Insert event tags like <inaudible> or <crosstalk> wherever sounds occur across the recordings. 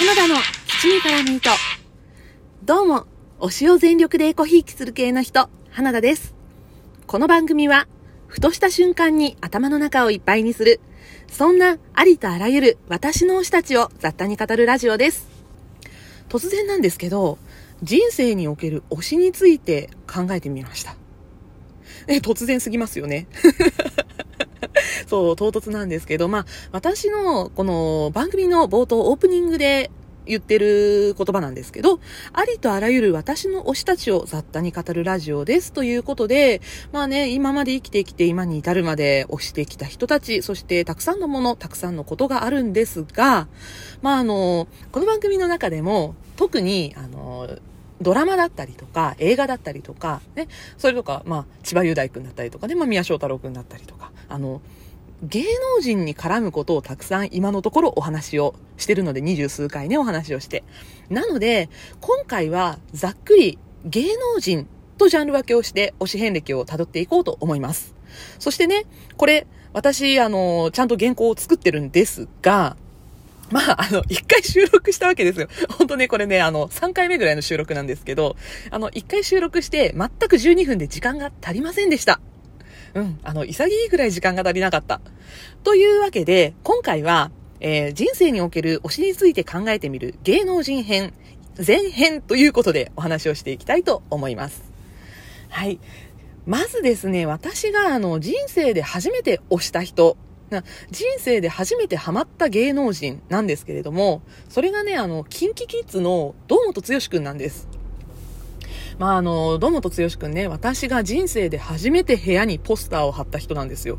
花田の七味からミート。どうも、推しを全力でエコひいきする系の人、花田です。この番組は、ふとした瞬間に頭の中をいっぱいにする、そんなありとあらゆる私の推したちを雑多に語るラジオです。突然なんですけど、人生における推しについて考えてみました。え、突然すぎますよね。そう、唐突なんですけど、まあ、私のこの番組の冒頭オープニングで言ってる言葉なんですけど、ありとあらゆる私の推したちを雑多に語るラジオですということで、まあね、今まで生きてきて今に至るまで推してきた人たち、そしてたくさんのもの、たくさんのことがあるんですが、まああの、この番組の中でも特に、あの、ドラマだったりとか、映画だったりとか、ね、それとか、まあ、千葉雄大君だったりとかね、まあ、宮翔太郎君だったりとか、あの、芸能人に絡むことをたくさん今のところお話をしてるので、二十数回ね、お話をして。なので、今回はざっくり芸能人とジャンル分けをして推し遍歴を辿っていこうと思います。そしてね、これ、私、あの、ちゃんと原稿を作ってるんですが、まあ、あの、一回収録したわけですよ。本当ね、これね、あの、3回目ぐらいの収録なんですけど、あの、一回収録して、全く12分で時間が足りませんでした。うん、あの、潔いぐらい時間が足りなかった。というわけで、今回は、えー、人生における推しについて考えてみる芸能人編、前編ということでお話をしていきたいと思います。はい。まずですね、私があの、人生で初めて推した人、人生で初めてハマった芸能人なんですけれども、それがね、あの、キンキキッズの堂本剛くんなんです。まあ、あの、堂本剛くんね、私が人生で初めて部屋にポスターを貼った人なんですよ。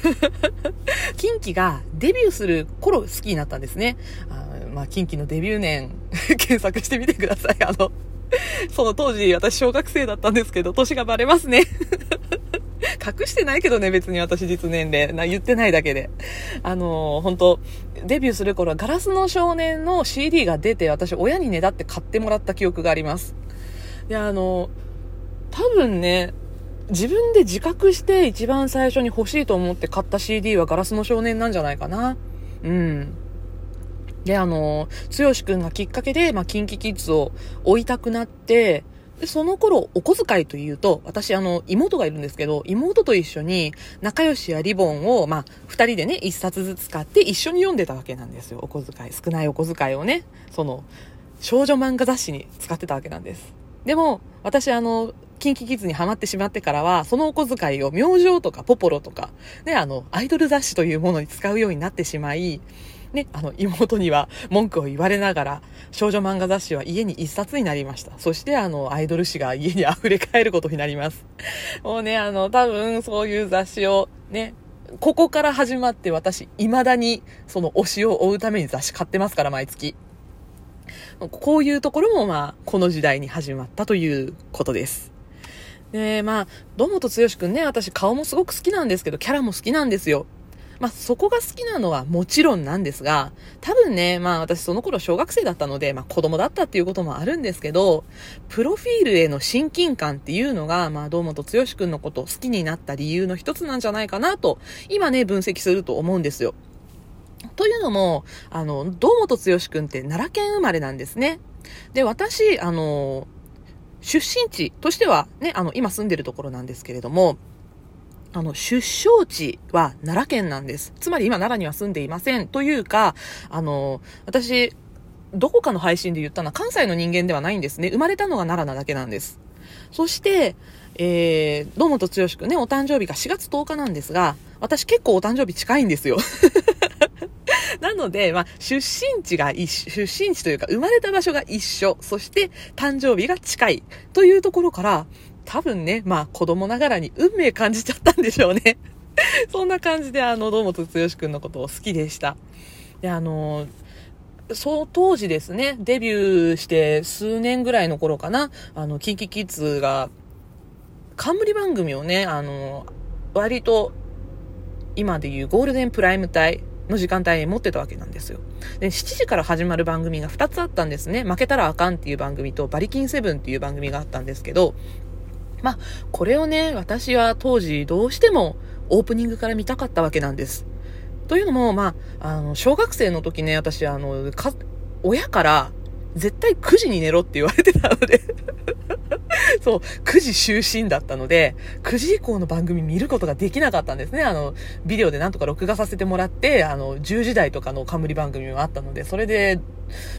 <laughs> キンキがデビューする頃好きになったんですね。あまあ、キンキのデビュー年 <laughs> 検索してみてください。あの、その当時私小学生だったんですけど、年がバレますね。<laughs> 隠してないけどね、別に私実年齢。な、言ってないだけで。あのー、本当デビューする頃はガラスの少年の CD が出て、私親にねだって買ってもらった記憶があります。で、あの、多分ね、自分で自覚して一番最初に欲しいと思って買った CD はガラスの少年なんじゃないかな。うん。で、あの、剛くんがきっかけで、まあ、キンキキッズを追いたくなって、で、その頃、お小遣いというと、私、あの、妹がいるんですけど、妹と一緒に、仲良しやリボンを、まあ、二人でね、一冊ずつ買って一緒に読んでたわけなんですよ。お小遣い。少ないお小遣いをね、その、少女漫画雑誌に使ってたわけなんです。でも、私あの、キンキキッズにハマってしまってからは、そのお小遣いを明星とかポポロとか、ね、あの、アイドル雑誌というものに使うようになってしまい、ね、あの、妹には文句を言われながら、少女漫画雑誌は家に一冊になりました。そして、あの、アイドル誌が家に溢れ返ることになります。もうね、あの、多分、そういう雑誌を、ね、ここから始まって私、未だに、その推しを追うために雑誌買ってますから、毎月。こういうところもまあ、この時代に始まったということです。で、まあ、堂本剛くんね、私顔もすごく好きなんですけど、キャラも好きなんですよ。まあ、そこが好きなのはもちろんなんですが、多分ね、まあ私その頃小学生だったので、まあ子供だったっていうこともあるんですけど、プロフィールへの親近感っていうのが、まあ堂本剛くんのことを好きになった理由の一つなんじゃないかなと、今ね、分析すると思うんですよ。というのも、あの、堂本剛くんって奈良県生まれなんですね。で、私、あの、出身地としてはね、あの、今住んでるところなんですけれども、あの、出生地は奈良県なんです。つまり今奈良には住んでいません。というか、あの、私、どこかの配信で言ったのは関西の人間ではないんですね。生まれたのが奈良なだけなんです。そして、えー、堂本剛くんね、お誕生日が4月10日なんですが、私結構お誕生日近いんですよ。ので、まあ、出身地が一緒、出身地というか、生まれた場所が一緒、そして誕生日が近いというところから、多分ね、まあ、子供ながらに運命感じちゃったんでしょうね。<laughs> そんな感じで、あの、堂本剛くんのことを好きでした。で、あの、そう当時ですね、デビューして数年ぐらいの頃かな、あの、キンキキッズが、冠番組をね、あの、割と、今でいうゴールデンプライム帯の時間帯に持ってたわけなんですよ。で、7時から始まる番組が2つあったんですね。負けたらあかんっていう番組と、バリキンセブンっていう番組があったんですけど、まあ、これをね、私は当時どうしてもオープニングから見たかったわけなんです。というのも、まあ、あの、小学生の時ね、私、あの、か、親から、絶対9時に寝ろって言われてたので <laughs> そう、9時就寝だったので、9時以降の番組見ることができなかったんですね。あの、ビデオでなんとか録画させてもらって、あの、10時台とかの冠番組もあったので、それで、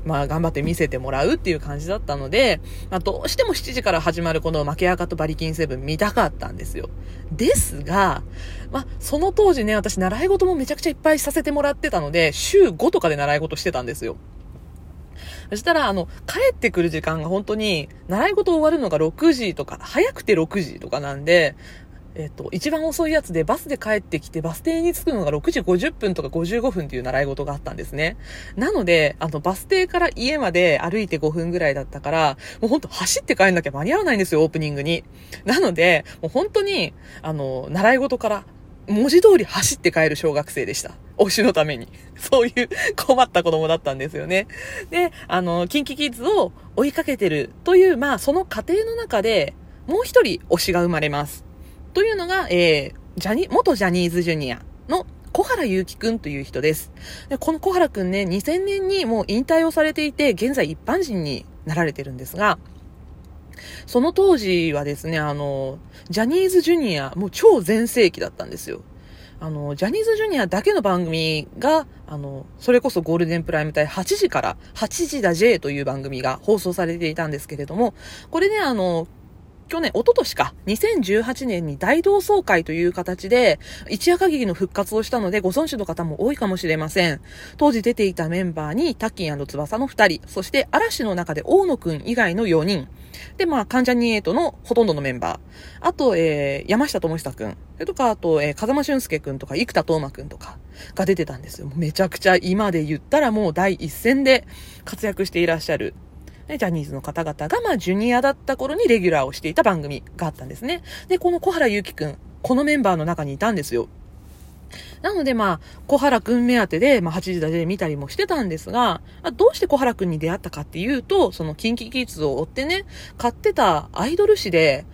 まあ、頑張って見せてもらうっていう感じだったので、まあ、どうしても7時から始まるこの負け赤とバリキンセブン見たかったんですよ。ですが、まあ、その当時ね、私習い事もめちゃくちゃいっぱいさせてもらってたので、週5とかで習い事してたんですよ。そしたら、あの、帰ってくる時間が本当に、習い事終わるのが6時とか、早くて6時とかなんで、えっと、一番遅いやつでバスで帰ってきてバス停に着くのが6時50分とか55分っていう習い事があったんですね。なので、あの、バス停から家まで歩いて5分ぐらいだったから、もうほんと走って帰んなきゃ間に合わないんですよ、オープニングに。なので、もう本当に、あの、習い事から文字通り走って帰る小学生でした。推しのために。<laughs> そういう困った子供だったんですよね。で、あの、キンキキッズを追いかけてるという、まあ、その過程の中で、もう一人推しが生まれます。というのが、えー、ジャニ、元ジャニーズジュニアの小原祐希くんという人です。で、この小原くんね、2000年にもう引退をされていて、現在一般人になられてるんですが、その当時はですね、あの、ジャニーズジュニア、もう超全盛期だったんですよ。あの、ジャニーズジュニアだけの番組が、あの、それこそゴールデンプライム帯8時から、8時だ J という番組が放送されていたんですけれども、これね、あの、去年、一昨年か、2018年に大同窓会という形で、一夜限りの復活をしたので、ご存知の方も多いかもしれません。当時出ていたメンバーに、タッキン翼の2人、そして嵐の中で大野くん以外の4人、で、まあ、関ジャニエイトのほとんどのメンバー。あと、えー、山下智久くん。それとか、あと、えー、風間俊介くんとか、生田斗真くんとかが出てたんですよ。めちゃくちゃ今で言ったらもう第一線で活躍していらっしゃる。ね、ジャニーズの方々が、まあ、ジュニアだった頃にレギュラーをしていた番組があったんですね。で、この小原祐希くん、このメンバーの中にいたんですよ。なのでまあ、小原くん目当てで、まあ8時だけで見たりもしてたんですが、まどうして小原くんに出会ったかっていうと、そのキンキキッズを追ってね、買ってたアイドル誌で、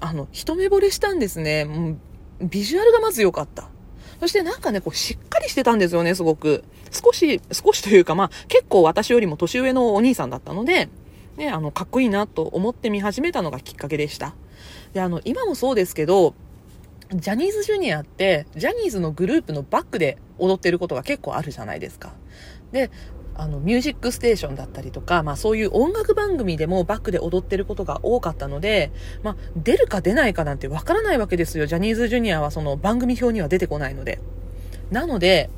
あの、一目惚れしたんですね。もう、ビジュアルがまず良かった。そしてなんかね、こう、しっかりしてたんですよね、すごく。少し、少しというか、まあ、結構私よりも年上のお兄さんだったので、ね、あの、かっこいいなと思って見始めたのがきっかけでした。で、あの、今もそうですけど、ジャニーズジュニアって、ジャニーズのグループのバックで踊ってることが結構あるじゃないですか。で、あの、ミュージックステーションだったりとか、まあそういう音楽番組でもバックで踊ってることが多かったので、まあ出るか出ないかなんてわからないわけですよ。ジャニーズジュニアはその番組表には出てこないので。なので、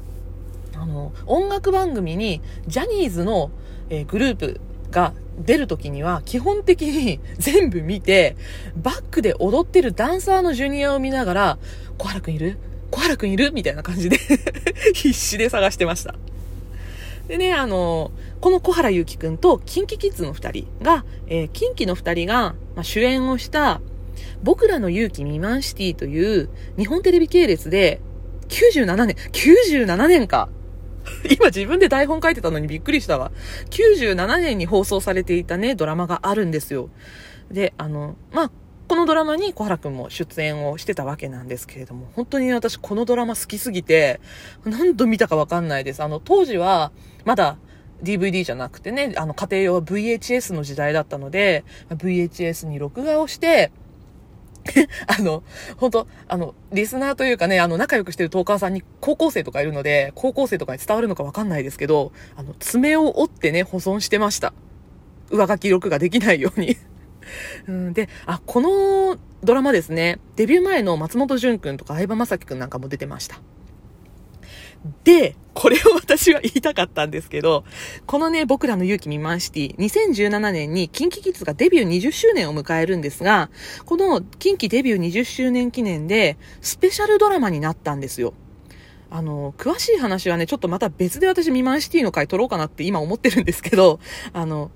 あの、音楽番組にジャニーズの、えー、グループが出るときには基本的に <laughs> 全部見て、バックで踊ってるダンサーのジュニアを見ながら、小原くんいる？小原くんいる？みたいな感じで <laughs> 必死で探してました。でね、あの、この小原ゆうきくんとキンキキッズの二人が、えー、キンキの二人が、まあ、主演をした、僕らの勇気未満シティという日本テレビ系列で97年、97年か。<laughs> 今自分で台本書いてたのにびっくりしたわ。97年に放送されていたね、ドラマがあるんですよ。で、あの、まあ、このドラマに小原くんも出演をしてたわけなんですけれども、本当に私このドラマ好きすぎて、何度見たかわかんないです。あの、当時は、まだ DVD じゃなくてね、あの、家庭用は VHS の時代だったので、VHS に録画をして、<laughs> あの、本当あの、リスナーというかね、あの、仲良くしてるトーカーさんに高校生とかいるので、高校生とかに伝わるのかわかんないですけど、あの、爪を折ってね、保存してました。上書き録画できないようにうん。で、あ、このドラマですね、デビュー前の松本潤くんとか相葉雅紀くんなんかも出てました。で、これを私は言いたかったんですけど、このね、僕らの勇気未満シティ、2017年にキンキキッズがデビュー20周年を迎えるんですが、このキンキデビュー20周年記念で、スペシャルドラマになったんですよ。あの、詳しい話はね、ちょっとまた別で私未満シティの回撮ろうかなって今思ってるんですけど、あの、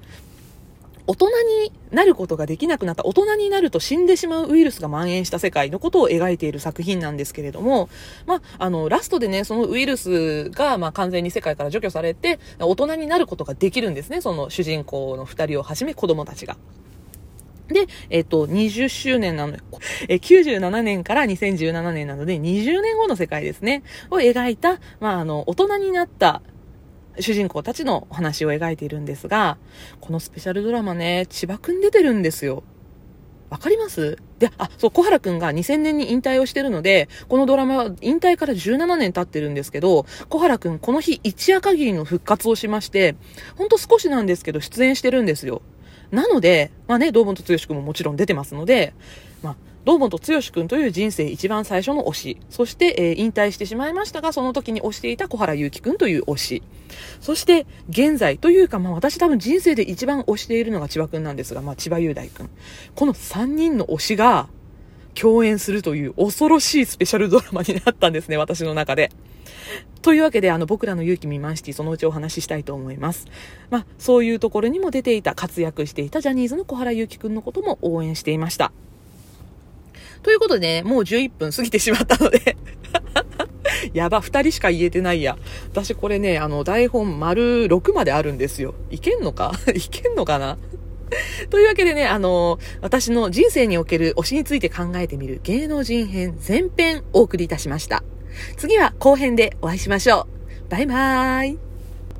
大人になることができなくなった、大人になると死んでしまうウイルスが蔓延した世界のことを描いている作品なんですけれども、まあ、あの、ラストでね、そのウイルスが、まあ、完全に世界から除去されて、大人になることができるんですね、その主人公の二人をはじめ子供たちが。で、えっ、と、20周年なので、え97年から2017年なので、20年後の世界ですね、を描いた、まあ、あの、大人になった主人公たちのお話を描いているんですが、このスペシャルドラマね、千葉くん出てるんですよ。わかります？で、あ、そう、小原くんが2000年に引退をしてるので、このドラマは引退から17年経ってるんですけど、小原くんこの日一夜限りの復活をしまして、ほんと少しなんですけど出演してるんですよ。なので、まあね、道本剛くんももちろん出てますので、まあ、堂本剛君という人生一番最初の推し、そして、えー、引退してしまいましたが、その時に推していた小原祐希君という推し、そして、現在というか、まあ私多分人生で一番推しているのが千葉君なんですが、まあ千葉雄大君。この3人の推しが共演するという恐ろしいスペシャルドラマになったんですね、私の中で。というわけで、あの、僕らの勇気未満シティ、そのうちお話ししたいと思います。まあ、そういうところにも出ていた、活躍していたジャニーズの小原祐希君のことも応援していました。ということでね、もう11分過ぎてしまったので <laughs> やば、二人しか言えてないや。私これね、あの、台本丸6まであるんですよ。いけんのか？<laughs> いけんのかな？というわけでね、あの、私の人生における推しについて考えてみる芸能人編前編お送りいたしました。次は後編でお会いしましょう。バイバーイ。